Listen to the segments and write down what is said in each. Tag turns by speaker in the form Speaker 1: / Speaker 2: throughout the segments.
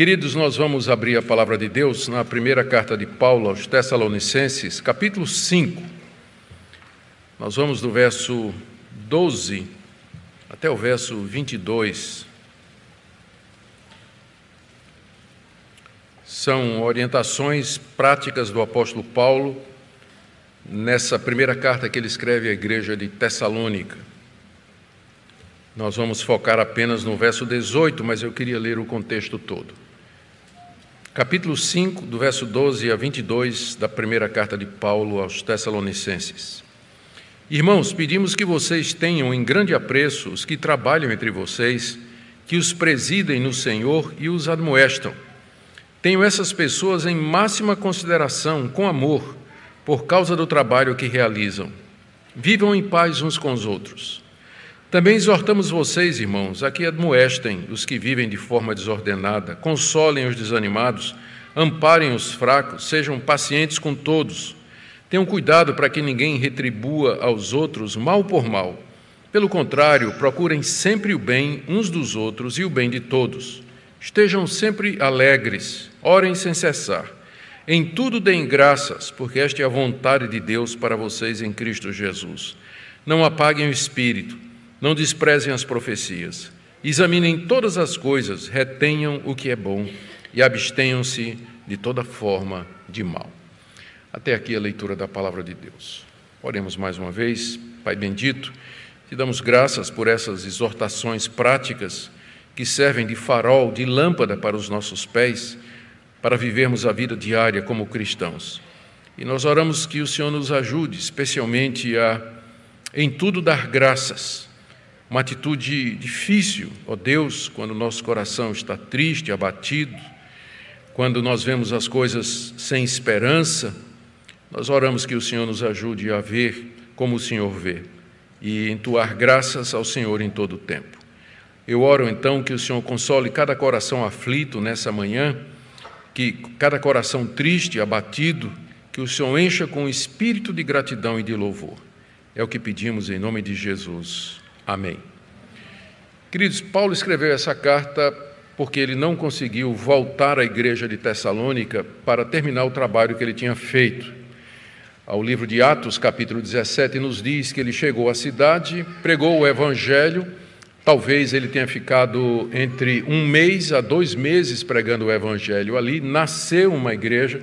Speaker 1: Queridos, nós vamos abrir a palavra de Deus na primeira carta de Paulo aos Tessalonicenses, capítulo 5. Nós vamos do verso 12 até o verso 22. São orientações práticas do apóstolo Paulo nessa primeira carta que ele escreve à igreja de Tessalônica. Nós vamos focar apenas no verso 18, mas eu queria ler o contexto todo. Capítulo 5, do verso 12 a 22 da primeira carta de Paulo aos Tessalonicenses. Irmãos, pedimos que vocês tenham em grande apreço os que trabalham entre vocês, que os presidem no Senhor e os admoestam. Tenham essas pessoas em máxima consideração, com amor, por causa do trabalho que realizam. Vivam em paz uns com os outros. Também exortamos vocês, irmãos, a que admoestem os que vivem de forma desordenada, consolem os desanimados, amparem os fracos, sejam pacientes com todos. Tenham cuidado para que ninguém retribua aos outros mal por mal. Pelo contrário, procurem sempre o bem uns dos outros e o bem de todos. Estejam sempre alegres, orem sem cessar. Em tudo deem graças, porque esta é a vontade de Deus para vocês em Cristo Jesus. Não apaguem o espírito não desprezem as profecias. Examinem todas as coisas, retenham o que é bom e abstenham-se de toda forma de mal. Até aqui a leitura da palavra de Deus. Oremos mais uma vez, Pai bendito, te damos graças por essas exortações práticas que servem de farol, de lâmpada para os nossos pés, para vivermos a vida diária como cristãos. E nós oramos que o Senhor nos ajude, especialmente a, em tudo, dar graças uma atitude difícil, ó Deus, quando o nosso coração está triste, abatido, quando nós vemos as coisas sem esperança, nós oramos que o Senhor nos ajude a ver como o Senhor vê e entoar graças ao Senhor em todo o tempo. Eu oro então que o Senhor console cada coração aflito nessa manhã, que cada coração triste, abatido, que o Senhor encha com espírito de gratidão e de louvor. É o que pedimos em nome de Jesus. Amém. Queridos, Paulo escreveu essa carta porque ele não conseguiu voltar à igreja de Tessalônica para terminar o trabalho que ele tinha feito. Ao livro de Atos, capítulo 17, nos diz que ele chegou à cidade, pregou o evangelho. Talvez ele tenha ficado entre um mês a dois meses pregando o evangelho ali, nasceu uma igreja,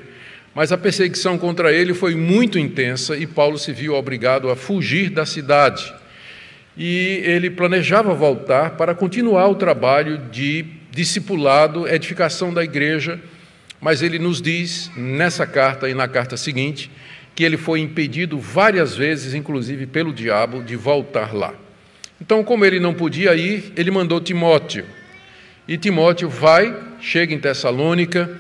Speaker 1: mas a perseguição contra ele foi muito intensa e Paulo se viu obrigado a fugir da cidade e ele planejava voltar para continuar o trabalho de discipulado, edificação da igreja, mas ele nos diz nessa carta e na carta seguinte que ele foi impedido várias vezes, inclusive pelo diabo, de voltar lá. Então, como ele não podia ir, ele mandou Timóteo. E Timóteo vai, chega em Tessalônica,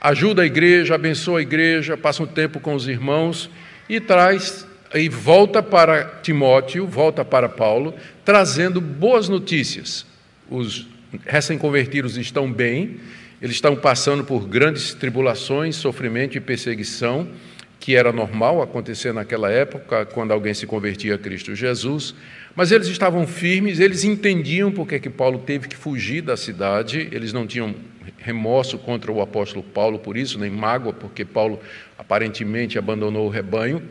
Speaker 1: ajuda a igreja, abençoa a igreja, passa um tempo com os irmãos e traz e volta para Timóteo, volta para Paulo, trazendo boas notícias. Os recém-convertidos estão bem, eles estão passando por grandes tribulações, sofrimento e perseguição, que era normal acontecer naquela época, quando alguém se convertia a Cristo Jesus, mas eles estavam firmes, eles entendiam porque é que Paulo teve que fugir da cidade, eles não tinham remorso contra o apóstolo Paulo por isso, nem mágoa, porque Paulo aparentemente abandonou o rebanho,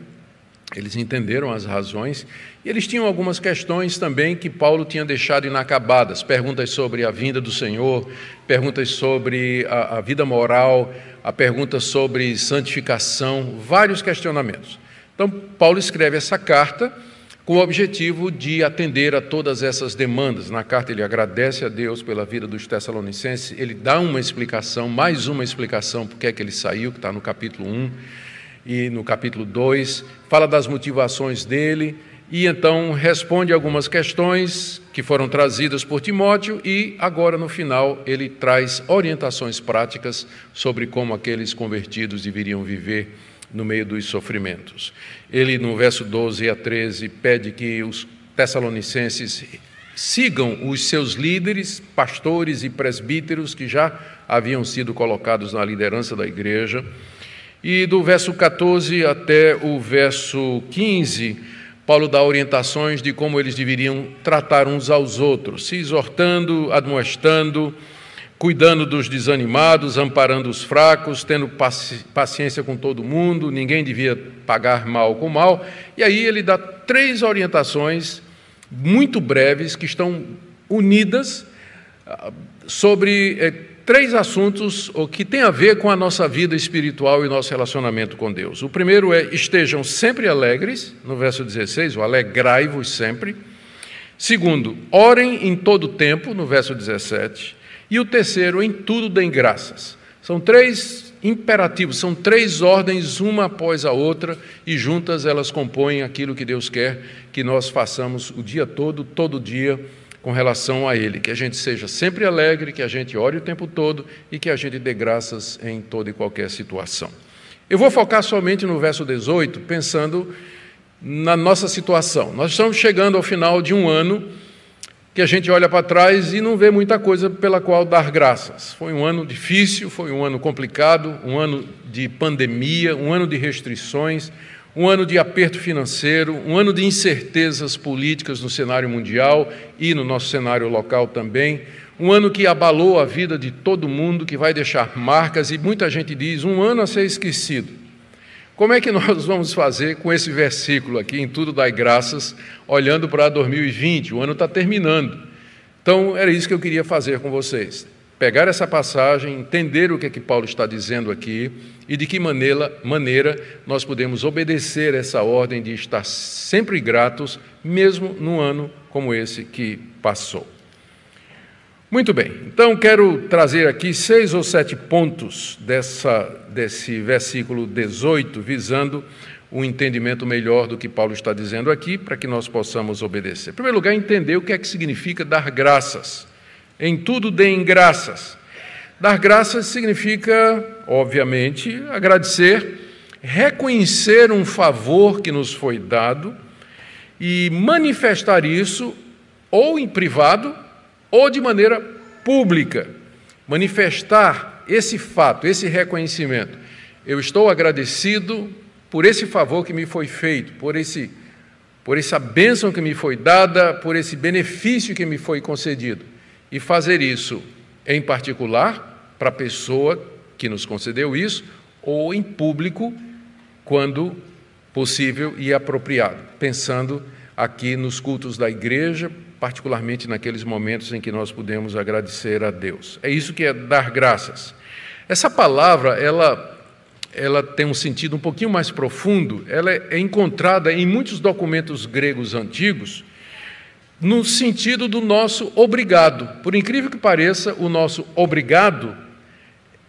Speaker 1: eles entenderam as razões e eles tinham algumas questões também que Paulo tinha deixado inacabadas: perguntas sobre a vinda do Senhor, perguntas sobre a, a vida moral, a pergunta sobre santificação, vários questionamentos. Então, Paulo escreve essa carta com o objetivo de atender a todas essas demandas. Na carta, ele agradece a Deus pela vida dos Tessalonicenses, ele dá uma explicação, mais uma explicação, porque é que ele saiu, que está no capítulo 1 e no capítulo 2, fala das motivações dele e então responde algumas questões que foram trazidas por Timóteo e agora no final ele traz orientações práticas sobre como aqueles convertidos deveriam viver no meio dos sofrimentos. Ele no verso 12 a 13 pede que os tessalonicenses sigam os seus líderes, pastores e presbíteros que já haviam sido colocados na liderança da igreja e do verso 14 até o verso 15, Paulo dá orientações de como eles deveriam tratar uns aos outros, se exortando, admoestando, cuidando dos desanimados, amparando os fracos, tendo paciência com todo mundo, ninguém devia pagar mal com mal. E aí ele dá três orientações muito breves que estão unidas ah, sobre eh, três assuntos que têm a ver com a nossa vida espiritual e nosso relacionamento com Deus. O primeiro é estejam sempre alegres, no verso 16, o alegrai-vos sempre. Segundo, orem em todo tempo, no verso 17. E o terceiro, em tudo deem graças. São três imperativos, são três ordens, uma após a outra, e juntas elas compõem aquilo que Deus quer que nós façamos o dia todo, todo dia, com relação a Ele. Que a gente seja sempre alegre, que a gente ore o tempo todo e que a gente dê graças em toda e qualquer situação. Eu vou focar somente no verso 18, pensando na nossa situação. Nós estamos chegando ao final de um ano que a gente olha para trás e não vê muita coisa pela qual dar graças. Foi um ano difícil, foi um ano complicado, um ano de pandemia, um ano de restrições, um ano de aperto financeiro, um ano de incertezas políticas no cenário mundial e no nosso cenário local também, um ano que abalou a vida de todo mundo, que vai deixar marcas e muita gente diz um ano a ser esquecido. Como é que nós vamos fazer com esse versículo aqui, em tudo dai graças, olhando para 2020? O ano está terminando. Então, era isso que eu queria fazer com vocês. Pegar essa passagem, entender o que é que Paulo está dizendo aqui e de que maneira, maneira nós podemos obedecer essa ordem de estar sempre gratos, mesmo num ano como esse que passou. Muito bem, então quero trazer aqui seis ou sete pontos dessa, desse versículo 18, visando um entendimento melhor do que Paulo está dizendo aqui, para que nós possamos obedecer. Em primeiro lugar, entender o que é que significa dar graças. Em tudo deem graças. Dar graças significa, obviamente, agradecer, reconhecer um favor que nos foi dado e manifestar isso ou em privado ou de maneira pública, manifestar esse fato, esse reconhecimento. Eu estou agradecido por esse favor que me foi feito, por esse por essa bênção que me foi dada, por esse benefício que me foi concedido. E fazer isso em particular para a pessoa que nos concedeu isso, ou em público, quando possível e apropriado, pensando aqui nos cultos da igreja, particularmente naqueles momentos em que nós podemos agradecer a Deus. É isso que é dar graças. Essa palavra, ela ela tem um sentido um pouquinho mais profundo, ela é encontrada em muitos documentos gregos antigos, no sentido do nosso obrigado. Por incrível que pareça, o nosso obrigado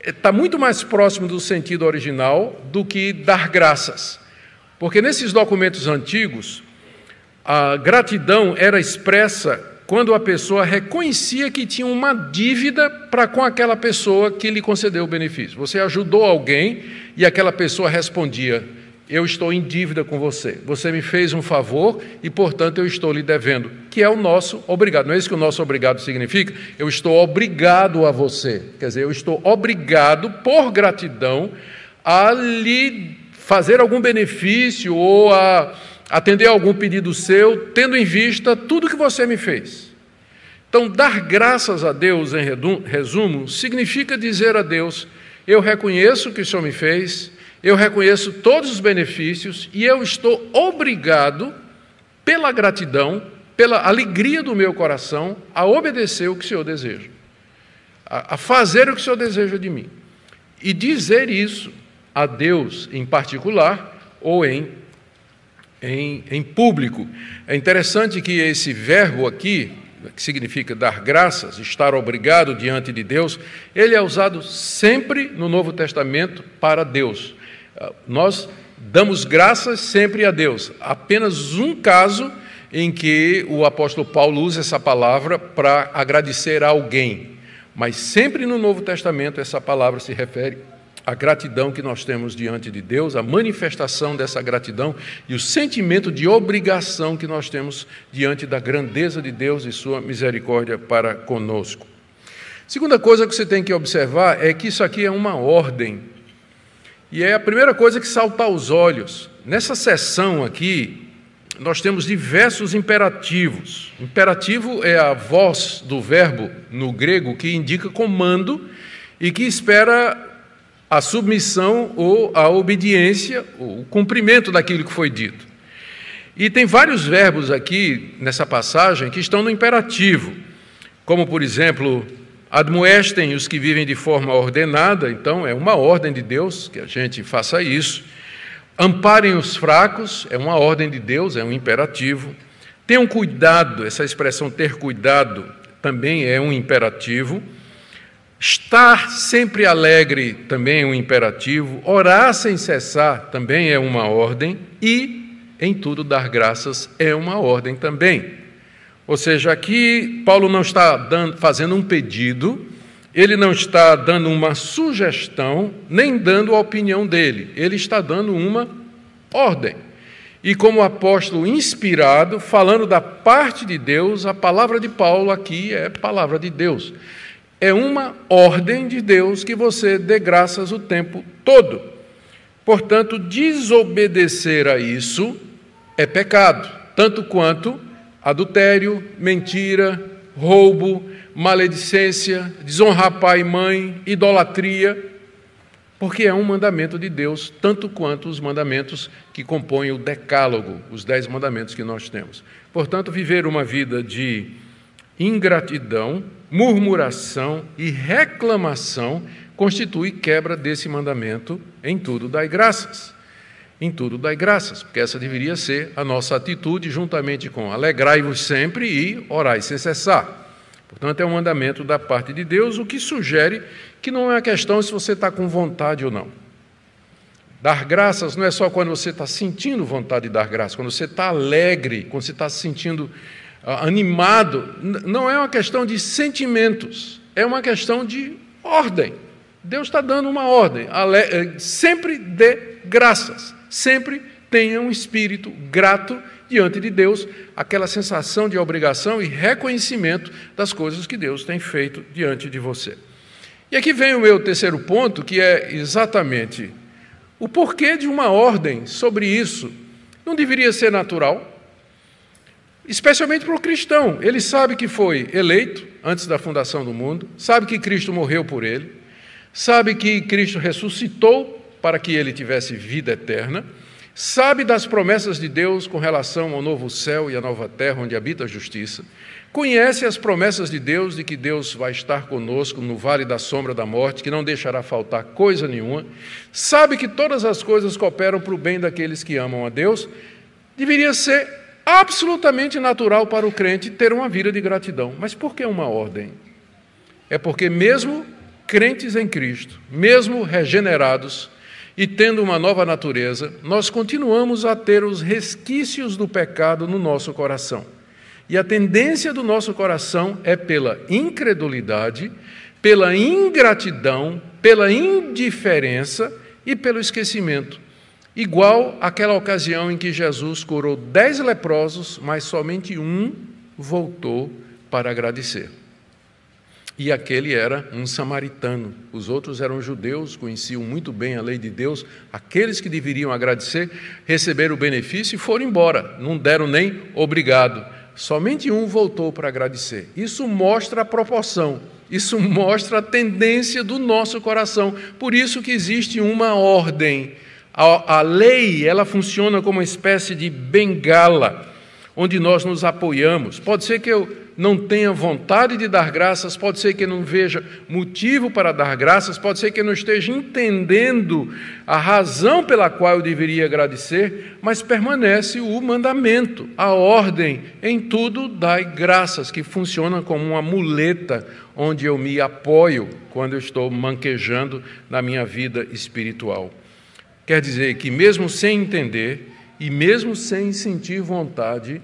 Speaker 1: está muito mais próximo do sentido original do que dar graças. Porque nesses documentos antigos, a gratidão era expressa quando a pessoa reconhecia que tinha uma dívida para com aquela pessoa que lhe concedeu o benefício. Você ajudou alguém e aquela pessoa respondia: Eu estou em dívida com você. Você me fez um favor e, portanto, eu estou lhe devendo. Que é o nosso obrigado. Não é isso que o nosso obrigado significa? Eu estou obrigado a você. Quer dizer, eu estou obrigado, por gratidão, a lhe fazer algum benefício ou a atender algum pedido seu, tendo em vista tudo que você me fez. Então, dar graças a Deus, em resumo, significa dizer a Deus: eu reconheço o que o Senhor me fez, eu reconheço todos os benefícios e eu estou obrigado, pela gratidão, pela alegria do meu coração, a obedecer o que o Senhor deseja, a fazer o que o Senhor deseja de mim. E dizer isso a Deus em particular ou em em, em público. É interessante que esse verbo aqui, que significa dar graças, estar obrigado diante de Deus, ele é usado sempre no Novo Testamento para Deus. Ah, nós damos graças sempre a Deus. Apenas um caso em que o apóstolo Paulo usa essa palavra para agradecer a alguém. Mas sempre no Novo Testamento essa palavra se refere a gratidão que nós temos diante de Deus, a manifestação dessa gratidão e o sentimento de obrigação que nós temos diante da grandeza de Deus e sua misericórdia para conosco. Segunda coisa que você tem que observar é que isso aqui é uma ordem. E é a primeira coisa que salta aos olhos. Nessa sessão aqui, nós temos diversos imperativos. Imperativo é a voz do verbo no grego que indica comando e que espera a submissão ou a obediência, ou o cumprimento daquilo que foi dito. E tem vários verbos aqui nessa passagem que estão no imperativo, como por exemplo, admoestem os que vivem de forma ordenada, então é uma ordem de Deus que a gente faça isso. Amparem os fracos, é uma ordem de Deus, é um imperativo. Tenham cuidado, essa expressão ter cuidado também é um imperativo. Estar sempre alegre também é um imperativo. Orar sem cessar também é uma ordem. E em tudo dar graças é uma ordem também. Ou seja, aqui Paulo não está dando, fazendo um pedido, ele não está dando uma sugestão, nem dando a opinião dele, ele está dando uma ordem. E como apóstolo inspirado, falando da parte de Deus, a palavra de Paulo aqui é palavra de Deus. É uma ordem de Deus que você dê graças o tempo todo. Portanto, desobedecer a isso é pecado, tanto quanto adultério, mentira, roubo, maledicência, desonrar pai e mãe, idolatria, porque é um mandamento de Deus, tanto quanto os mandamentos que compõem o decálogo, os dez mandamentos que nós temos. Portanto, viver uma vida de ingratidão, murmuração e reclamação constitui quebra desse mandamento em tudo dai graças. Em tudo dai graças, porque essa deveria ser a nossa atitude, juntamente com alegrai-vos sempre e orai sem cessar. Portanto, é um mandamento da parte de Deus, o que sugere que não é uma questão se você está com vontade ou não. Dar graças não é só quando você está sentindo vontade de dar graças, quando você está alegre, quando você está se sentindo ah, animado. Não é uma questão de sentimentos, é uma questão de ordem. Deus está dando uma ordem. Eh, sempre dê graças, sempre tenha um espírito grato diante de Deus, aquela sensação de obrigação e reconhecimento das coisas que Deus tem feito diante de você. E aqui vem o meu terceiro ponto, que é exatamente o porquê de uma ordem sobre isso. Não deveria ser natural, especialmente para o cristão. Ele sabe que foi eleito antes da fundação do mundo, sabe que Cristo morreu por ele, sabe que Cristo ressuscitou para que ele tivesse vida eterna, sabe das promessas de Deus com relação ao novo céu e à nova terra onde habita a justiça, Conhece as promessas de Deus de que Deus vai estar conosco no vale da sombra da morte, que não deixará faltar coisa nenhuma. Sabe que todas as coisas cooperam para o bem daqueles que amam a Deus. Deveria ser absolutamente natural para o crente ter uma vida de gratidão. Mas por que uma ordem? É porque, mesmo crentes em Cristo, mesmo regenerados e tendo uma nova natureza, nós continuamos a ter os resquícios do pecado no nosso coração. E a tendência do nosso coração é pela incredulidade, pela ingratidão, pela indiferença e pelo esquecimento. Igual àquela ocasião em que Jesus curou dez leprosos, mas somente um voltou para agradecer. E aquele era um samaritano. Os outros eram judeus, conheciam muito bem a lei de Deus. Aqueles que deveriam agradecer receberam o benefício e foram embora, não deram nem obrigado. Somente um voltou para agradecer. Isso mostra a proporção, isso mostra a tendência do nosso coração. Por isso que existe uma ordem. A, a lei, ela funciona como uma espécie de bengala, onde nós nos apoiamos. Pode ser que eu não tenha vontade de dar graças, pode ser que não veja motivo para dar graças, pode ser que não esteja entendendo a razão pela qual eu deveria agradecer, mas permanece o mandamento, a ordem, em tudo dai graças, que funciona como uma muleta onde eu me apoio quando eu estou manquejando na minha vida espiritual. Quer dizer que, mesmo sem entender e mesmo sem sentir vontade,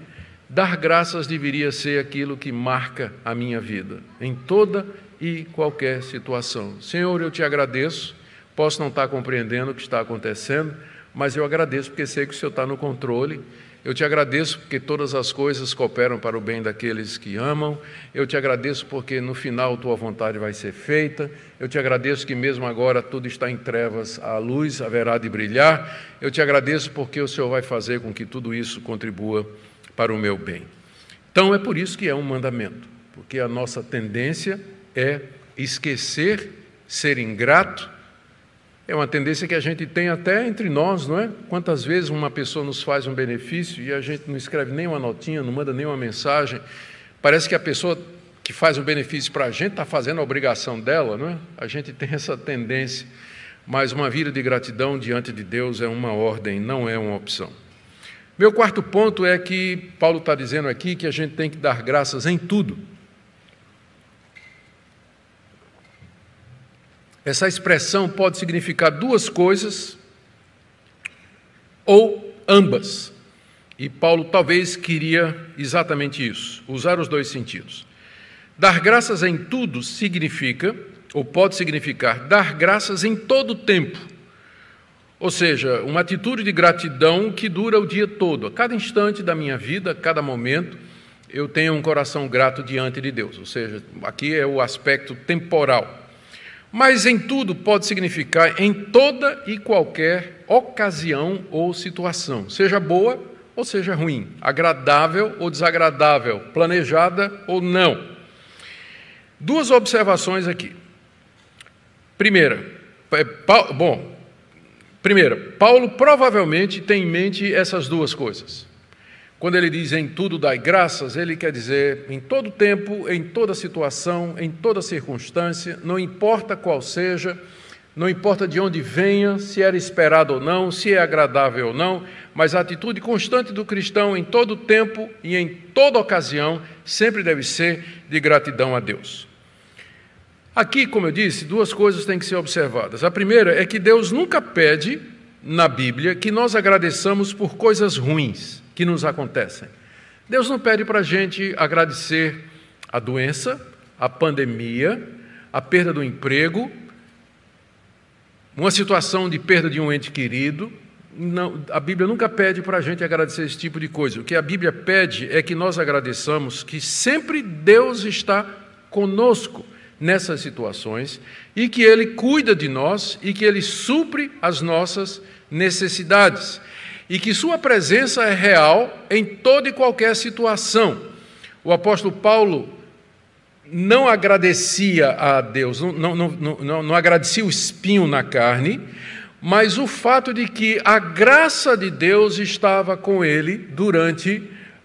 Speaker 1: Dar graças deveria ser aquilo que marca a minha vida, em toda e qualquer situação. Senhor, eu te agradeço. Posso não estar compreendendo o que está acontecendo, mas eu agradeço porque sei que o Senhor está no controle Eu te agradeço porque todas as coisas cooperam para o bem daqueles que amam. Eu te agradeço porque no final tua vontade vai ser feita. Eu te agradeço que mesmo agora tudo está em trevas, a luz haverá de brilhar. Eu te agradeço porque o Senhor vai fazer com que tudo isso contribua para o meu bem. Então é por isso que é um mandamento, porque a nossa tendência é esquecer, ser ingrato é uma tendência que a gente tem até entre nós, não é? Quantas vezes uma pessoa nos faz um benefício e a gente não escreve nem uma notinha, não manda nenhuma mensagem. Parece que a pessoa que faz um benefício para a gente está fazendo a obrigação dela, não é? A gente tem essa tendência. Mas uma vida de gratidão diante de Deus é uma ordem, não é uma opção. Meu quarto ponto é que Paulo está dizendo aqui que a gente tem que dar graças em tudo. Essa expressão pode significar duas coisas ou ambas. E Paulo talvez queria exatamente isso, usar os dois sentidos. Dar graças em tudo significa, ou pode significar, dar graças em todo o tempo. Ou seja, uma atitude de gratidão que dura o dia todo. A cada instante da minha vida, a cada momento, eu tenho um coração grato diante de Deus. Ou seja, aqui é o aspecto temporal. Mas em tudo pode significar em toda e qualquer ocasião ou situação, seja boa ou seja ruim, agradável ou desagradável, planejada ou não. Duas observações aqui. Primeira, é, bom, primeira, Paulo provavelmente tem em mente essas duas coisas. Quando ele diz em tudo dai graças, ele quer dizer em todo tempo, em toda situação, em toda circunstância, não importa qual seja, não importa de onde venha, se era esperado ou não, se é agradável ou não, mas a atitude constante do cristão em todo tempo e em toda ocasião sempre deve ser de gratidão a Deus. Aqui, como eu disse, duas coisas têm que ser observadas. A primeira é que Deus nunca pede na Bíblia que nós agradeçamos por coisas ruins que nos acontecem. Deus não pede para a gente agradecer a doença, a pandemia, a perda do emprego, uma situação de perda de um ente querido. Não, a Bíblia nunca pede para a gente agradecer esse tipo de coisa. O que a Bíblia pede é que nós agradeçamos que sempre Deus está conosco nessas situações e que Ele cuida de nós e que Ele supre as nossas necessidades e que sua presença é real em toda e qualquer situação. O apóstolo Paulo não agradecia a Deus, não, não, não, não, agradecia o espinho na carne, mas o fato de que a graça de Deus estava com ele durante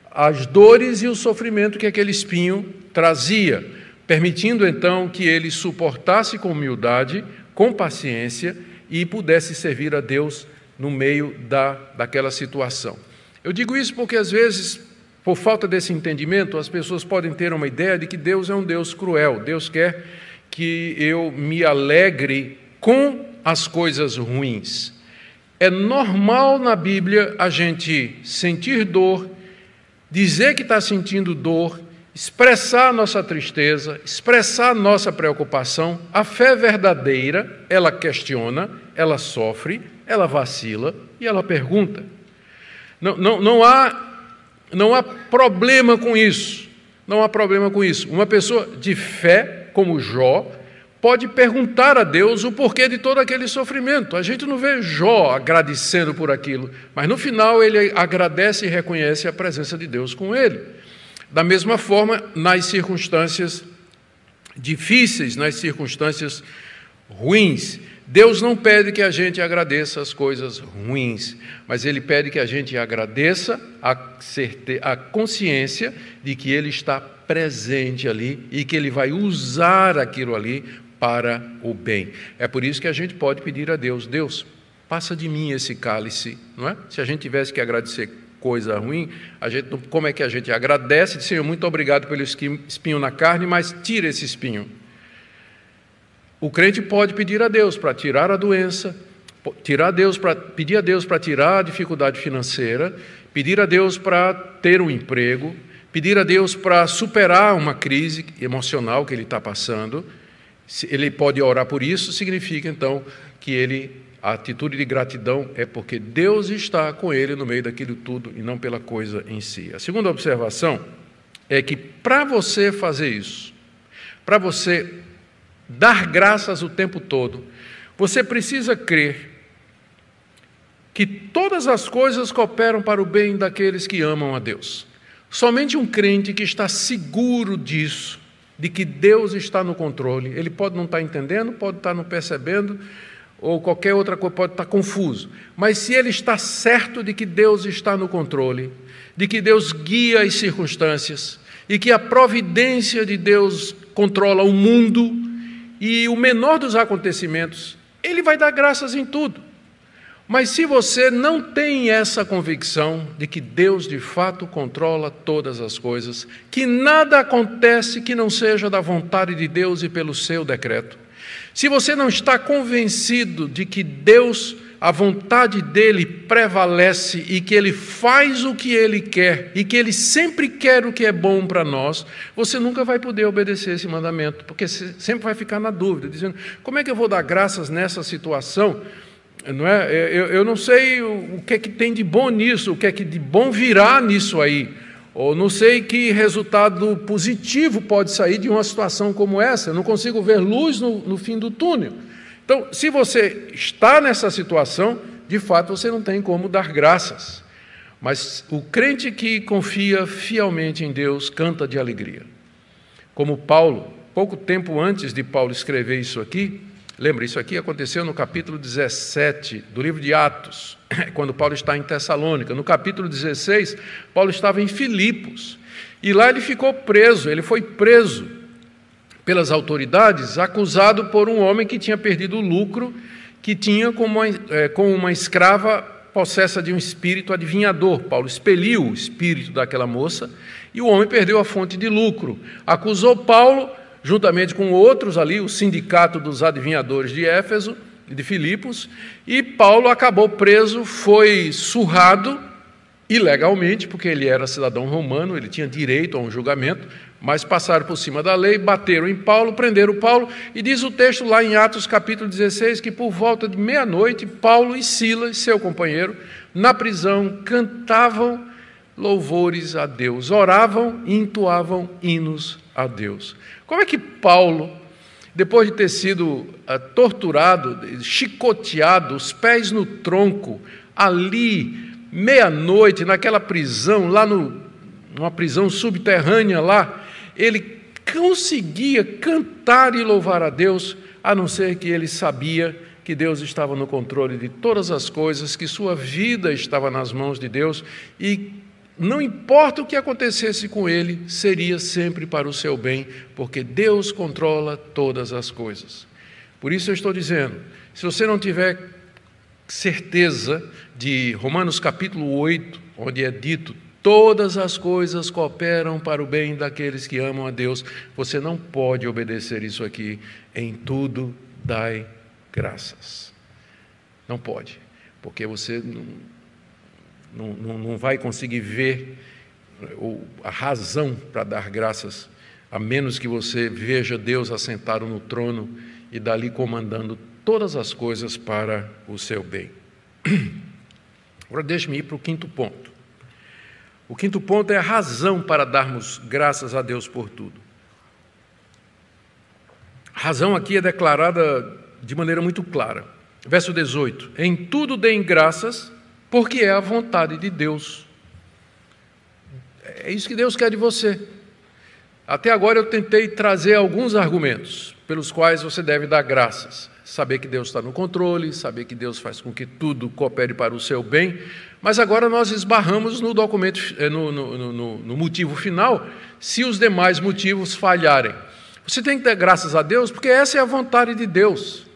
Speaker 1: as dores e o sofrimento que aquele espinho trazia, permitindo então que ele suportasse com humildade, com paciência e pudesse servir a Deus no meio da, daquela situação. Eu digo isso porque, às vezes, por falta desse entendimento, as pessoas podem ter uma ideia de que Deus é um Deus cruel. Deus quer que eu me alegre com as coisas ruins. É normal na Bíblia a gente sentir dor, dizer que está sentindo dor, expressar nossa tristeza, expressar nossa preocupação. A fé verdadeira, ela questiona, ela sofre, ela vacila e ela pergunta. Não, não, não, há, não há problema com isso. Não há problema com isso. Uma pessoa de fé, como Jó, pode perguntar a Deus o porquê de todo aquele sofrimento. A gente não vê Jó agradecendo por aquilo, mas no final ele agradece e reconhece a presença de Deus com ele. Da mesma forma, nas circunstâncias difíceis, nas circunstâncias ruins, Deus não pede que a gente agradeça as coisas ruins, mas Ele pede que a gente agradeça a, certe... a consciência de que Ele está presente ali e que Ele vai usar aquilo ali para o bem. É por isso que a gente pode pedir a Deus: Deus, passa de mim esse cálice, não é? Se a gente tivesse que agradecer coisa ruim, a gente, como é que a gente agradece? Senhor, muito obrigado pelo espinho na carne, mas tira esse espinho. O crente pode pedir a Deus para tirar a doença, tirar a Deus para pedir a Deus para tirar a dificuldade financeira, pedir a Deus para ter um emprego, pedir a Deus para superar uma crise emocional que ele está passando. Ele pode orar por isso, significa então que ele A atitude de gratidão é porque Deus está com ele no meio daquilo tudo e não pela coisa em si. A segunda observação é que para você fazer isso, para você dar graças o tempo todo, você precisa crer que todas as coisas cooperam para o bem daqueles que amam a Deus. Somente um crente que está seguro disso, de que Deus está no controle, ele pode não estar entendendo, pode estar não percebendo, ou qualquer outra coisa, pode estar confuso. Mas se ele está certo de que Deus está no controle, de que Deus guia as circunstâncias, e que a providência de Deus controla o mundo e o menor dos acontecimentos, ele vai dar graças em tudo. Mas se você não tem essa convicção de que Deus de fato controla todas as coisas, que nada acontece que não seja da vontade de Deus e pelo seu decreto, se você não está convencido de que Deus, a vontade dele prevalece e que ele faz o que ele quer e que ele sempre quer o que é bom para nós, você nunca vai poder obedecer esse mandamento, porque você sempre vai ficar na dúvida, dizendo: como é que eu vou dar graças nessa situação? Não é? Eu, eu não sei o, o que é que tem de bom nisso, o que é que de bom virá nisso aí. Ou não sei que resultado positivo pode sair de uma situação como essa. Eu não consigo ver luz no, no fim do túnel. Então, se você está nessa situação, de fato você não tem como dar graças. Mas o crente que confia fielmente em Deus canta de alegria. Como Paulo, pouco tempo antes de Paulo escrever isso aqui, Lembra, isso aqui aconteceu no capítulo 17 do livro de Atos, quando Paulo está em Tessalônica. No capítulo 16, Paulo estava em Filipos. E lá ele ficou preso, ele foi preso pelas autoridades, acusado por um homem que tinha perdido o lucro que tinha com uma, é, com uma escrava possessa de um espírito adivinhador. Paulo expeliu o espírito daquela moça e o homem perdeu a fonte de lucro. Acusou Paulo juntamente com outros ali, o sindicato dos adivinhadores de Éfeso, de Filipos, e Paulo acabou preso, foi surrado ilegalmente, porque ele era cidadão romano, ele tinha direito a um julgamento, mas passaram por cima da lei, bateram em Paulo, prenderam Paulo, e diz o texto lá em Atos capítulo 16 que por volta de meia-noite, Paulo e Silas, seu companheiro, na prisão, cantavam louvores a Deus, oravam e entoavam hinos a Deus. Como é que Paulo, depois de ter sido uh, torturado, chicoteado, os pés no tronco, ali, meia-noite, naquela prisão, lá no, numa prisão subterrânea lá, ele conseguia cantar e louvar a Deus, a não ser que ele sabia que Deus estava no controle de todas as coisas, que sua vida estava nas mãos de Deus e não importa o que acontecesse com ele, seria sempre para o seu bem, porque Deus controla todas as coisas. Por isso eu estou dizendo: se você não tiver certeza de Romanos capítulo 8, onde é dito todas as coisas cooperam para o bem daqueles que amam a Deus, você não pode obedecer isso aqui. Em tudo dai graças. Não pode, porque você não, não, não vai conseguir ver a razão para dar graças, a menos que você veja Deus assentado no trono e dali comandando todas as coisas para o seu bem. Agora deixe-me ir para o quinto ponto. O quinto ponto é a razão para darmos graças a Deus por tudo. A razão aqui é declarada de maneira muito clara. Verso 18: Em tudo deem graças, porque é a vontade de Deus. É isso que Deus quer de você. Até agora eu tentei trazer alguns argumentos pelos quais você deve dar graças. Saber que Deus está no controle, saber que Deus faz com que tudo coopere para o seu bem, mas agora nós esbarramos no documento, eh, no, no, no, no motivo final, se os demais motivos falharem. Você tem que dar graças a Deus, porque essa é a vontade de Deus.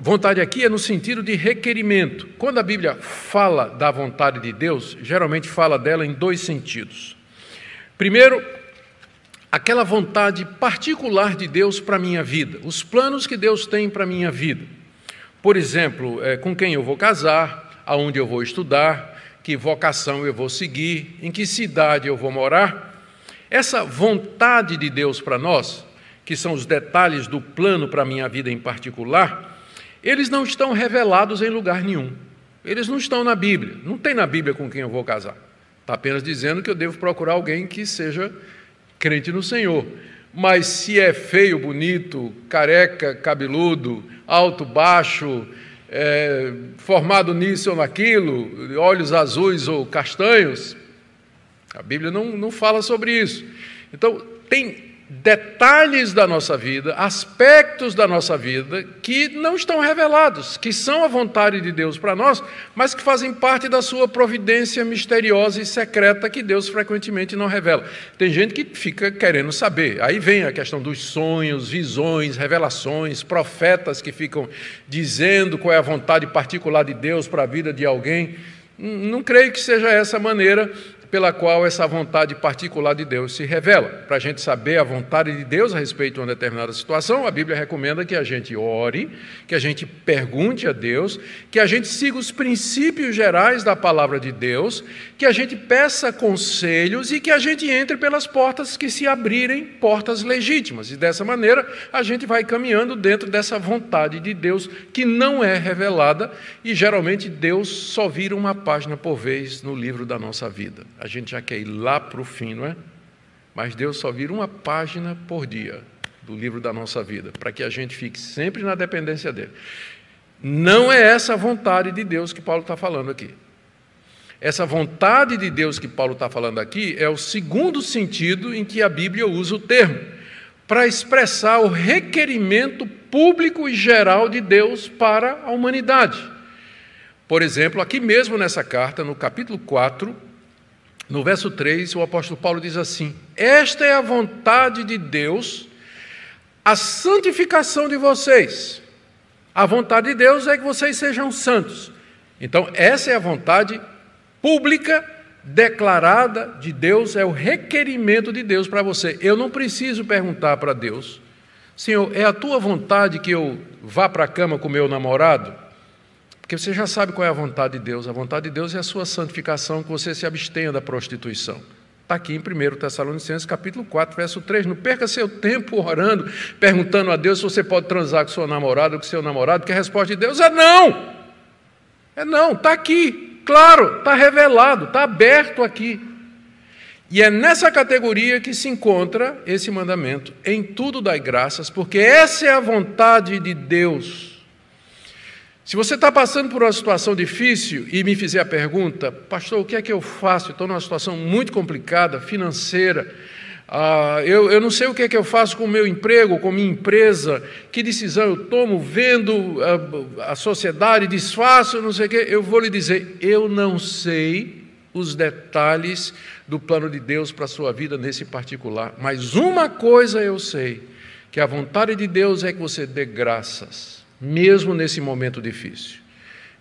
Speaker 1: Vontade aqui é no sentido de requerimento. Quando a Bíblia fala da vontade de Deus, geralmente fala dela em dois sentidos. Primeiro, aquela vontade particular de Deus para a minha vida, os planos que Deus tem para a minha vida. Por exemplo, é, com quem eu vou casar, aonde eu vou estudar, que vocação eu vou seguir, em que cidade eu vou morar. Essa vontade de Deus para nós, que são os detalhes do plano para a minha vida em particular, eles não estão revelados em lugar nenhum. Eles não estão na Bíblia. Não tem na Bíblia com quem eu vou casar. Está apenas dizendo que eu devo procurar alguém que seja crente no Senhor. Mas se é feio, bonito, careca, cabeludo, alto, baixo, é, formado nisso ou naquilo, olhos azuis ou castanhos, a Bíblia não, não fala sobre isso. Então, tem detalhes da nossa vida, aspectos da nossa vida que não estão revelados, que são a vontade de Deus para nós, mas que fazem parte da sua providência misteriosa e secreta que Deus frequentemente não revela. Tem gente que fica querendo saber. Aí vem a questão dos sonhos, visões, revelações, profetas que ficam dizendo qual é a vontade particular de Deus para a vida de alguém. Não creio que seja essa maneira pela qual essa vontade particular de Deus se revela. Para a gente saber a vontade de Deus a respeito de uma determinada situação, a Bíblia recomenda que a gente ore, que a gente pergunte a Deus, que a gente siga os princípios gerais da palavra de Deus, que a gente peça conselhos e que a gente entre pelas portas que se abrirem, portas legítimas. E dessa maneira a gente vai caminhando dentro dessa vontade de Deus que não é revelada e geralmente Deus só vira uma página por vez no livro da nossa vida a gente já quer ir lá para o fim, não é? Mas Deus só vira uma página por dia do livro da nossa vida, para que a gente fique sempre na dependência dele. Não é essa vontade de Deus que Paulo está falando aqui. Essa vontade de Deus que Paulo está falando aqui é o segundo sentido em que a Bíblia usa o termo, para expressar o requerimento público e geral de Deus para a humanidade. Por exemplo, aqui mesmo nessa carta, no capítulo 4, no verso 3, o apóstolo Paulo diz assim: Esta é a vontade de Deus, a santificação de vocês. A vontade de Deus é que vocês sejam santos. Então, essa é a vontade pública, declarada de Deus, é o requerimento de Deus para você. Eu não preciso perguntar para Deus, Senhor, é a tua vontade que eu vá para a cama com meu namorado? Porque você já sabe qual é a vontade de Deus. A vontade de Deus é a sua santificação, que você se abstenha da prostituição. Está aqui em 1 Tessalonicenses, capítulo 4, verso 3. Não perca seu tempo orando, perguntando a Deus se você pode transar com seu namorado ou com seu namorado, porque a resposta de Deus é não. É não, está aqui, claro, está revelado, está aberto aqui. E é nessa categoria que se encontra esse mandamento. Em tudo dai graças, porque essa é a vontade de Deus se você está passando por uma situação difícil e me fizer a pergunta, pastor, o que é que eu faço? Estou numa situação muito complicada, financeira. Ah, eu, eu, não sei o que é que eu faço com o meu emprego, com a minha empresa, que decisão eu tomo, vendo a, a sociedade, desfaço, não sei o que. Eu vou lhe dizer, eu não sei os detalhes do plano de Deus para a sua vida nesse particular, mas uma coisa eu sei, que a vontade de Deus é que você dê graças mesmo nesse momento difícil.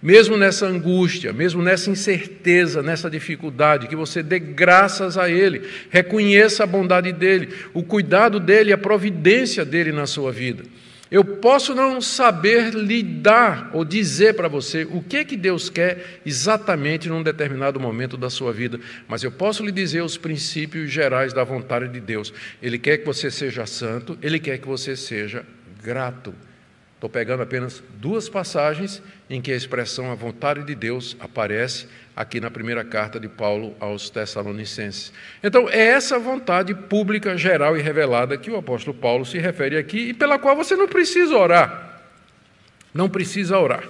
Speaker 1: Mesmo nessa angústia, mesmo nessa incerteza, nessa dificuldade, que você dê graças a Ele, reconheça a bondade dEle, o cuidado dEle, a providência dEle na sua vida. Eu posso não saber lidar ou dizer para você o que que Deus quer exatamente num determinado momento da sua vida, mas eu posso lhe dizer os princípios gerais da vontade de Deus. Ele quer que você seja santo, ele quer que você seja grato. Estou pegando apenas duas passagens em que a expressão a vontade de Deus aparece aqui na primeira carta de Paulo aos Tessalonicenses. Então, é essa vontade pública, geral e revelada que o apóstolo Paulo se refere aqui e pela qual você não precisa orar. Não precisa orar.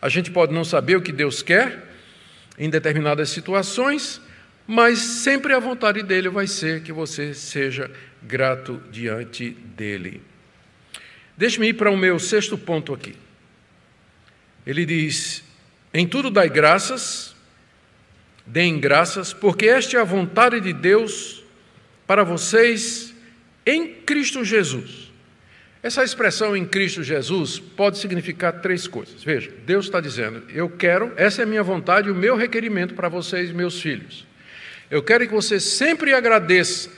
Speaker 1: A gente pode não saber o que Deus quer em determinadas situações, mas sempre a vontade dele vai ser que você seja grato diante dele. Deixe-me ir para o meu sexto ponto aqui. Ele diz: Em tudo dai graças, deem graças, porque esta é a vontade de Deus para vocês em Cristo Jesus. Essa expressão em Cristo Jesus pode significar três coisas. Veja, Deus está dizendo: Eu quero, essa é a minha vontade, o meu requerimento para vocês, meus filhos. Eu quero que você sempre agradeça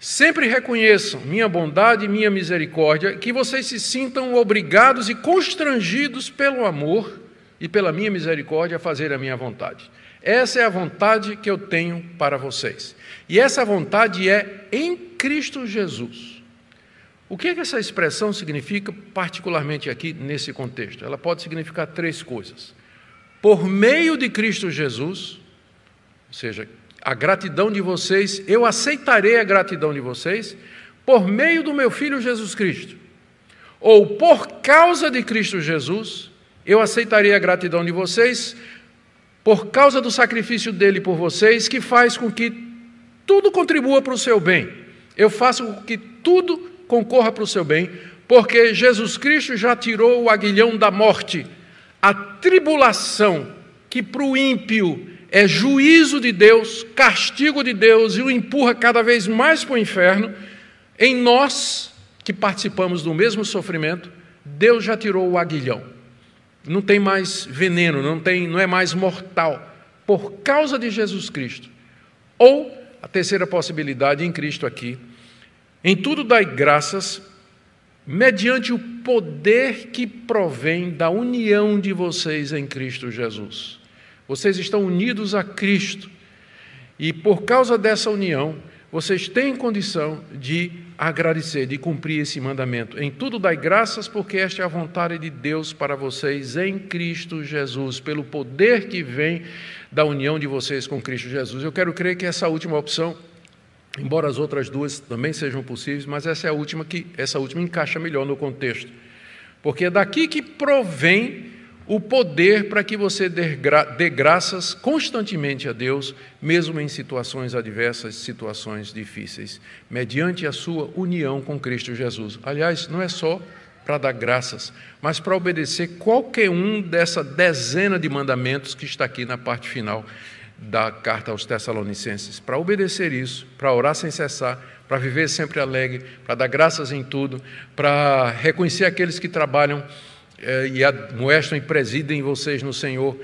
Speaker 1: Sempre reconheçam minha bondade e minha misericórdia, que vocês se sintam obrigados e constrangidos pelo amor e pela minha misericórdia a fazer a minha vontade. Essa é a vontade que eu tenho para vocês. E essa vontade é em Cristo Jesus. O que, é que essa expressão significa, particularmente aqui nesse contexto? Ela pode significar três coisas. Por meio de Cristo Jesus, ou seja, a gratidão de vocês, eu aceitarei a gratidão de vocês por meio do meu filho Jesus Cristo. Ou por causa de Cristo Jesus, eu aceitarei a gratidão de vocês por causa do sacrifício dele por vocês, que faz com que tudo contribua para o seu bem. Eu faço com que tudo concorra para o seu bem, porque Jesus Cristo já tirou o aguilhão da morte, a tribulação, que para o ímpio é juízo de Deus, castigo de Deus e o empurra cada vez mais para o inferno, em nós que participamos do mesmo sofrimento, Deus já tirou o aguilhão. Não tem mais veneno, não tem, não é mais mortal por causa de Jesus Cristo. Ou a terceira possibilidade em Cristo aqui, em tudo dai graças, mediante o poder que provém da união de vocês em Cristo Jesus. Vocês estão unidos a Cristo. E por causa dessa união, vocês têm condição de agradecer, de cumprir esse mandamento. Em tudo dai graças, porque esta é a vontade de Deus para vocês em Cristo Jesus, pelo poder que vem da união de vocês com Cristo Jesus. Eu quero crer que essa última opção embora as outras duas também sejam possíveis, mas essa é a última que essa última encaixa melhor no contexto. Porque é daqui que provém o poder para que você dê, gra dê graças constantemente a Deus, mesmo em situações adversas, situações difíceis, mediante a sua união com Cristo Jesus. Aliás, não é só para dar graças, mas para obedecer qualquer um dessa dezena de mandamentos que está aqui na parte final da carta aos Tessalonicenses, para obedecer isso, para orar sem cessar, para viver sempre alegre, para dar graças em tudo, para reconhecer aqueles que trabalham e amoestam e presidem vocês no Senhor,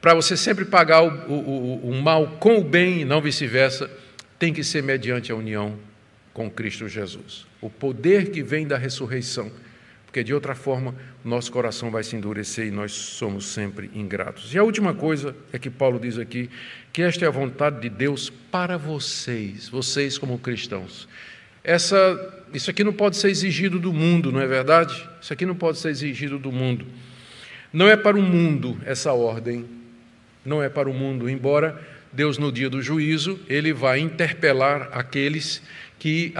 Speaker 1: para você sempre pagar o, o, o mal com o bem e não vice-versa, tem que ser mediante a união com Cristo Jesus. O poder que vem da ressurreição porque de outra forma nosso coração vai se endurecer e nós somos sempre ingratos. E a última coisa é que Paulo diz aqui, que esta é a vontade de Deus para vocês, vocês como cristãos. Essa, isso aqui não pode ser exigido do mundo, não é verdade? Isso aqui não pode ser exigido do mundo. Não é para o mundo essa ordem, não é para o mundo, embora Deus, no dia do juízo, ele vai interpelar aqueles que,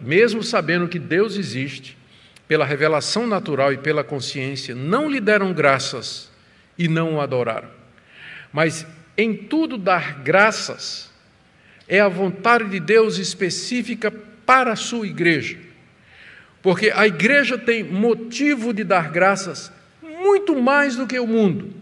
Speaker 1: mesmo sabendo que Deus existe, pela revelação natural e pela consciência, não lhe deram graças e não o adoraram. Mas em tudo dar graças é a vontade de Deus específica para a sua igreja. Porque a igreja tem motivo de dar graças muito mais do que o mundo.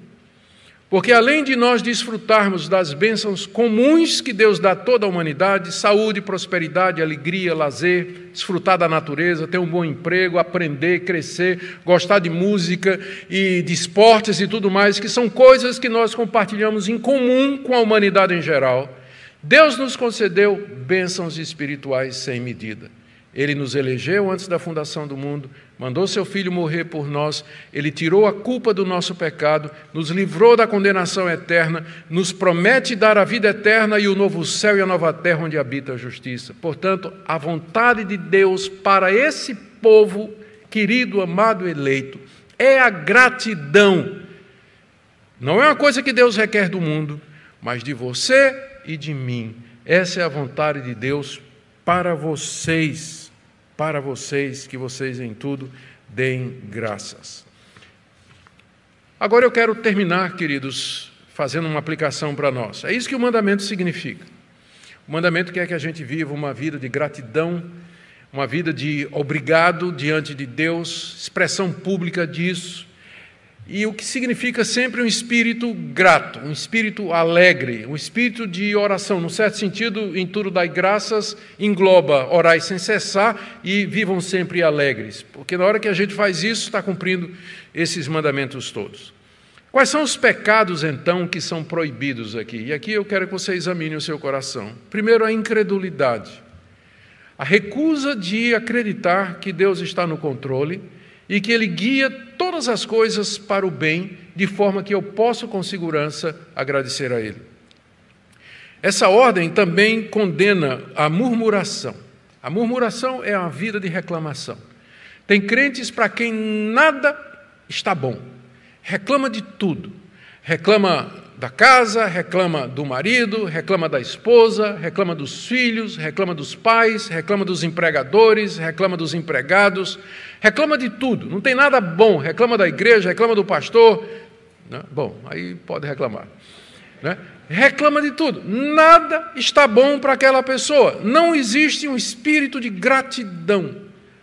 Speaker 1: Porque além de nós desfrutarmos das bênçãos comuns que Deus dá a toda a humanidade, saúde, prosperidade, alegria, lazer, desfrutar da natureza, ter um bom emprego, aprender, crescer, gostar de música e de esportes e tudo mais, que são coisas que nós compartilhamos em comum com a humanidade em geral, Deus nos concedeu bênçãos espirituais sem medida. Ele nos elegeu antes da fundação do mundo, mandou seu filho morrer por nós, ele tirou a culpa do nosso pecado, nos livrou da condenação eterna, nos promete dar a vida eterna e o novo céu e a nova terra onde habita a justiça. Portanto, a vontade de Deus para esse povo querido, amado, eleito, é a gratidão. Não é uma coisa que Deus requer do mundo, mas de você e de mim. Essa é a vontade de Deus para vocês para vocês, que vocês em tudo deem graças. Agora eu quero terminar, queridos, fazendo uma aplicação para nós. É isso que o mandamento significa. O mandamento quer que a gente viva uma vida de gratidão, uma vida de obrigado diante de Deus, expressão pública disso, e o que significa sempre um espírito grato, um espírito alegre, um espírito de oração. No certo sentido, em tudo dai graças, engloba orai sem cessar e vivam sempre alegres. Porque na hora que a gente faz isso, está cumprindo esses mandamentos todos. Quais são os pecados, então, que são proibidos aqui? E aqui eu quero que você examine o seu coração. Primeiro, a incredulidade. A recusa de acreditar que Deus está no controle e que Ele guia todas as coisas para o bem, de forma que eu possa com segurança agradecer a Ele. Essa ordem também condena a murmuração. A murmuração é a vida de reclamação. Tem crentes para quem nada está bom, reclama de tudo, reclama da casa, reclama do marido, reclama da esposa, reclama dos filhos, reclama dos pais, reclama dos empregadores, reclama dos empregados, reclama de tudo, não tem nada bom, reclama da igreja, reclama do pastor. Né? Bom, aí pode reclamar. Né? Reclama de tudo, nada está bom para aquela pessoa, não existe um espírito de gratidão,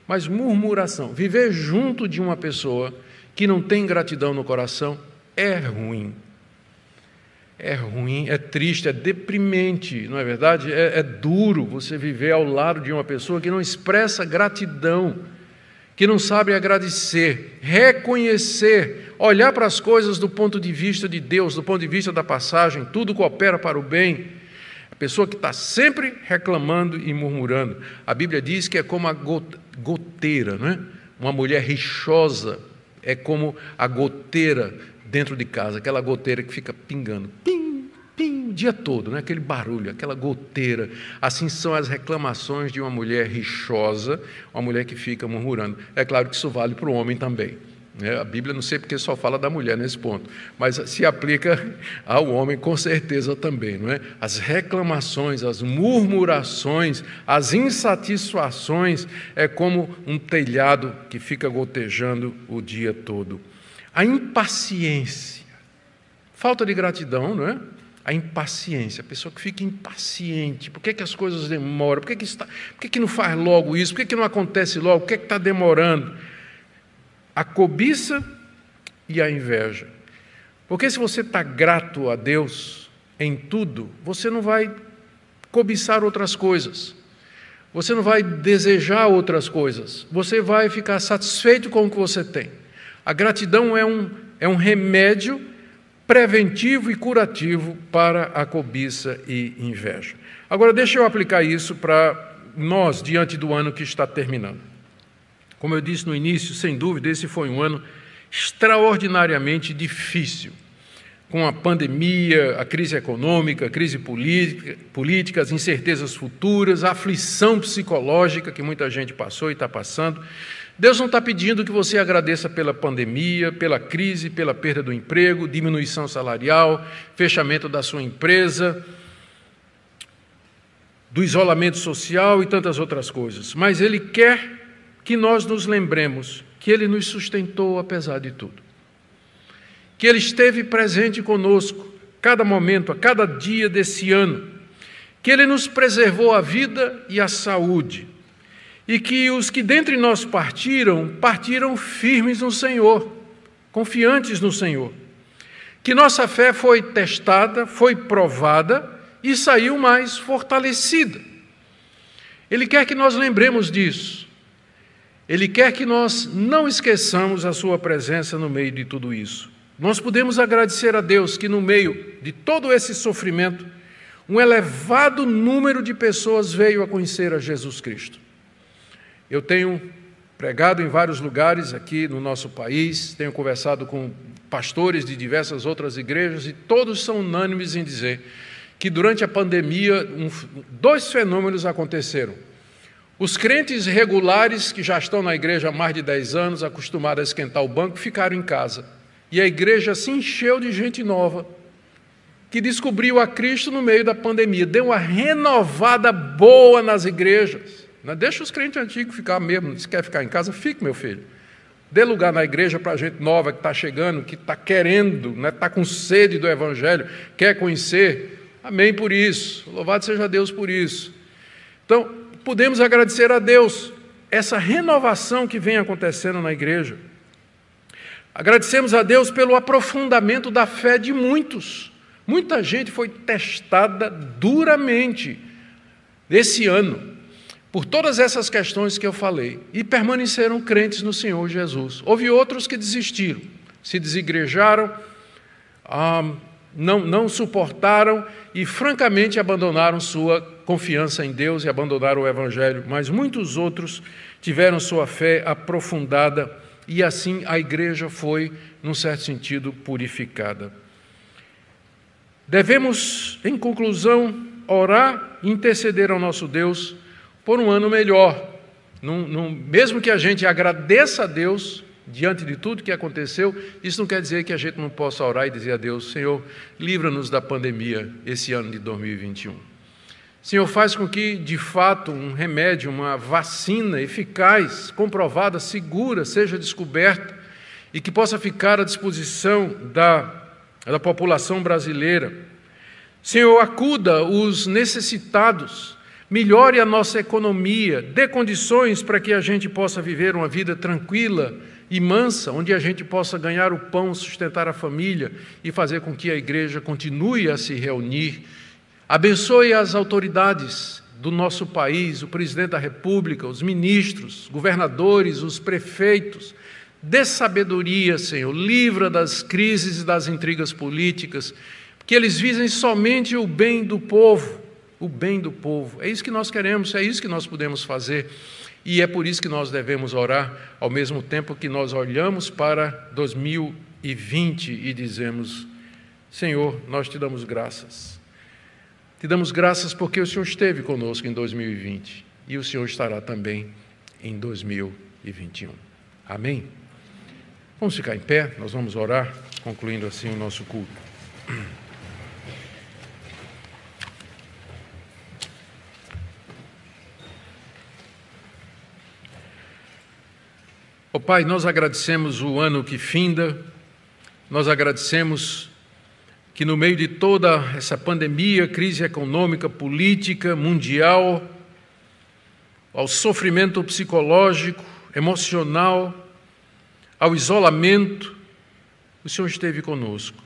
Speaker 1: mas murmuração. Viver junto de uma pessoa que não tem gratidão no coração é ruim é ruim, é triste, é deprimente, não é verdade? É, é, duro você viver ao lado de uma pessoa que não expressa gratidão, que não sabe agradecer, reconhecer, olhar para as coisas do ponto de vista de Deus, do ponto de vista da passagem, tudo coopera para o bem. A pessoa que está sempre reclamando e murmurando. A Bíblia diz que é como a goteira, não é? Uma mulher rixosa é como a goteira dentro de casa, aquela goteira que fica pingando, pim, pim, o dia todo, né? aquele barulho, aquela goteira. Assim são as reclamações de uma mulher rixosa, uma mulher que fica murmurando. É claro que isso vale para o homem também. Né? A Bíblia não sei porque só fala da mulher nesse ponto, mas se aplica ao homem com certeza também, não é? As reclamações, as murmurações, as insatisfações é como um telhado que fica gotejando o dia todo a impaciência, falta de gratidão, não é? A impaciência, a pessoa que fica impaciente. Por que, que as coisas demoram? Por que, que, está, por que, que não faz logo isso? Por que, que não acontece logo? Por que, que está demorando? A cobiça e a inveja. Porque se você está grato a Deus em tudo, você não vai cobiçar outras coisas. Você não vai desejar outras coisas. Você vai ficar satisfeito com o que você tem. A gratidão é um, é um remédio preventivo e curativo para a cobiça e inveja. Agora, deixa eu aplicar isso para nós diante do ano que está terminando. Como eu disse no início, sem dúvida, esse foi um ano extraordinariamente difícil. Com a pandemia, a crise econômica, a crise política, política, as incertezas futuras, a aflição psicológica que muita gente passou e está passando. Deus não está pedindo que você agradeça pela pandemia, pela crise, pela perda do emprego, diminuição salarial, fechamento da sua empresa, do isolamento social e tantas outras coisas. Mas Ele quer que nós nos lembremos que Ele nos sustentou apesar de tudo. Que Ele esteve presente conosco, cada momento, a cada dia desse ano. Que Ele nos preservou a vida e a saúde e que os que dentre nós partiram, partiram firmes no Senhor, confiantes no Senhor. Que nossa fé foi testada, foi provada e saiu mais fortalecida. Ele quer que nós lembremos disso. Ele quer que nós não esqueçamos a Sua presença no meio de tudo isso. Nós podemos agradecer a Deus que, no meio de todo esse sofrimento, um elevado número de pessoas veio a conhecer a Jesus Cristo. Eu tenho pregado em vários lugares aqui no nosso país, tenho conversado com pastores de diversas outras igrejas e todos são unânimes em dizer que durante a pandemia um, dois fenômenos aconteceram. Os crentes regulares que já estão na igreja há mais de 10 anos, acostumados a esquentar o banco, ficaram em casa. E a igreja se encheu de gente nova, que descobriu a Cristo no meio da pandemia. Deu uma renovada boa nas igrejas. Não deixa os crentes antigos ficar mesmo. Se quer ficar em casa, fique, meu filho. Dê lugar na igreja para a gente nova que está chegando, que está querendo, está né, tá com sede do Evangelho, quer conhecer. Amém por isso. Louvado seja Deus por isso. Então, podemos agradecer a Deus essa renovação que vem acontecendo na igreja. Agradecemos a Deus pelo aprofundamento da fé de muitos. Muita gente foi testada duramente esse ano por todas essas questões que eu falei e permaneceram crentes no Senhor Jesus. Houve outros que desistiram, se desigrejaram, ah, não, não suportaram e, francamente, abandonaram sua confiança em Deus e abandonaram o Evangelho, mas muitos outros tiveram sua fé aprofundada e assim a igreja foi, num certo sentido, purificada. Devemos, em conclusão, orar e interceder ao nosso Deus por um ano melhor, Não, não, mesmo que a gente agradeça a Deus diante de tudo que aconteceu, isso não quer dizer que a gente não possa orar e dizer a Deus: Senhor, livra-nos da pandemia esse ano de 2021. Senhor, faz com que, de fato, um remédio, uma vacina eficaz, comprovada, segura, seja descoberta e que possa ficar à disposição da, da população brasileira. Senhor, acuda os necessitados melhore a nossa economia, dê condições para que a gente possa viver uma vida tranquila e mansa, onde a gente possa ganhar o pão, sustentar a família e fazer com que a igreja continue a se reunir. Abençoe as autoridades do nosso país, o presidente da República, os ministros, governadores, os prefeitos. Dê sabedoria, Senhor, livra das crises e das intrigas políticas, que eles visem somente o bem do povo o bem do povo. É isso que nós queremos, é isso que nós podemos fazer. E é por isso que nós devemos orar ao mesmo tempo que nós olhamos para 2020 e dizemos: Senhor, nós te damos graças. Te damos graças porque o Senhor esteve conosco em 2020 e o Senhor estará também em 2021. Amém? Vamos ficar em pé, nós vamos orar, concluindo assim o nosso culto. Ó oh, Pai, nós agradecemos o ano que finda, nós agradecemos que no meio de toda essa pandemia, crise econômica, política, mundial, ao sofrimento psicológico, emocional, ao isolamento, o Senhor esteve conosco.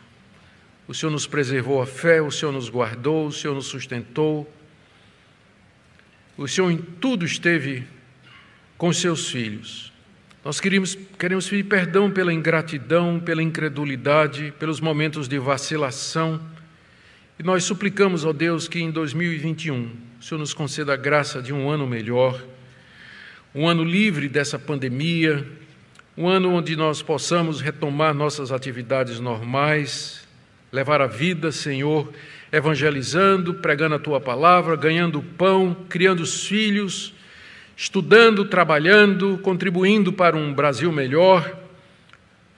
Speaker 1: O Senhor nos preservou a fé, o Senhor nos guardou, o Senhor nos sustentou. O Senhor em tudo esteve com seus filhos. Nós queremos, queremos pedir perdão pela ingratidão, pela incredulidade, pelos momentos de vacilação. E nós suplicamos, ó Deus, que em 2021 o Senhor nos conceda a graça de um ano melhor, um ano livre dessa pandemia, um ano onde nós possamos retomar nossas atividades normais, levar a vida, Senhor, evangelizando, pregando a tua palavra, ganhando pão, criando os filhos estudando, trabalhando, contribuindo para um Brasil melhor.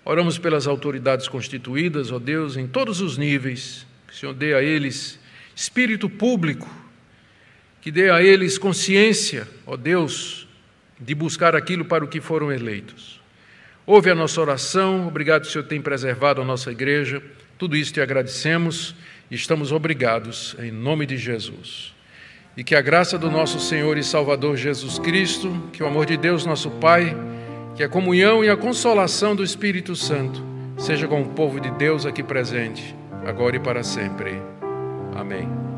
Speaker 1: Oramos pelas autoridades constituídas, ó Deus, em todos os níveis, que o Senhor dê a eles espírito público, que dê a eles consciência, ó Deus, de buscar aquilo para o que foram eleitos. Ouve a nossa oração, obrigado, Senhor, tem preservado a nossa igreja. Tudo isso te agradecemos e estamos obrigados, em nome de Jesus e que a graça do nosso Senhor e Salvador Jesus Cristo, que o amor de Deus, nosso Pai, que a comunhão e a consolação do Espírito Santo seja com o povo de Deus aqui presente, agora e para sempre. Amém.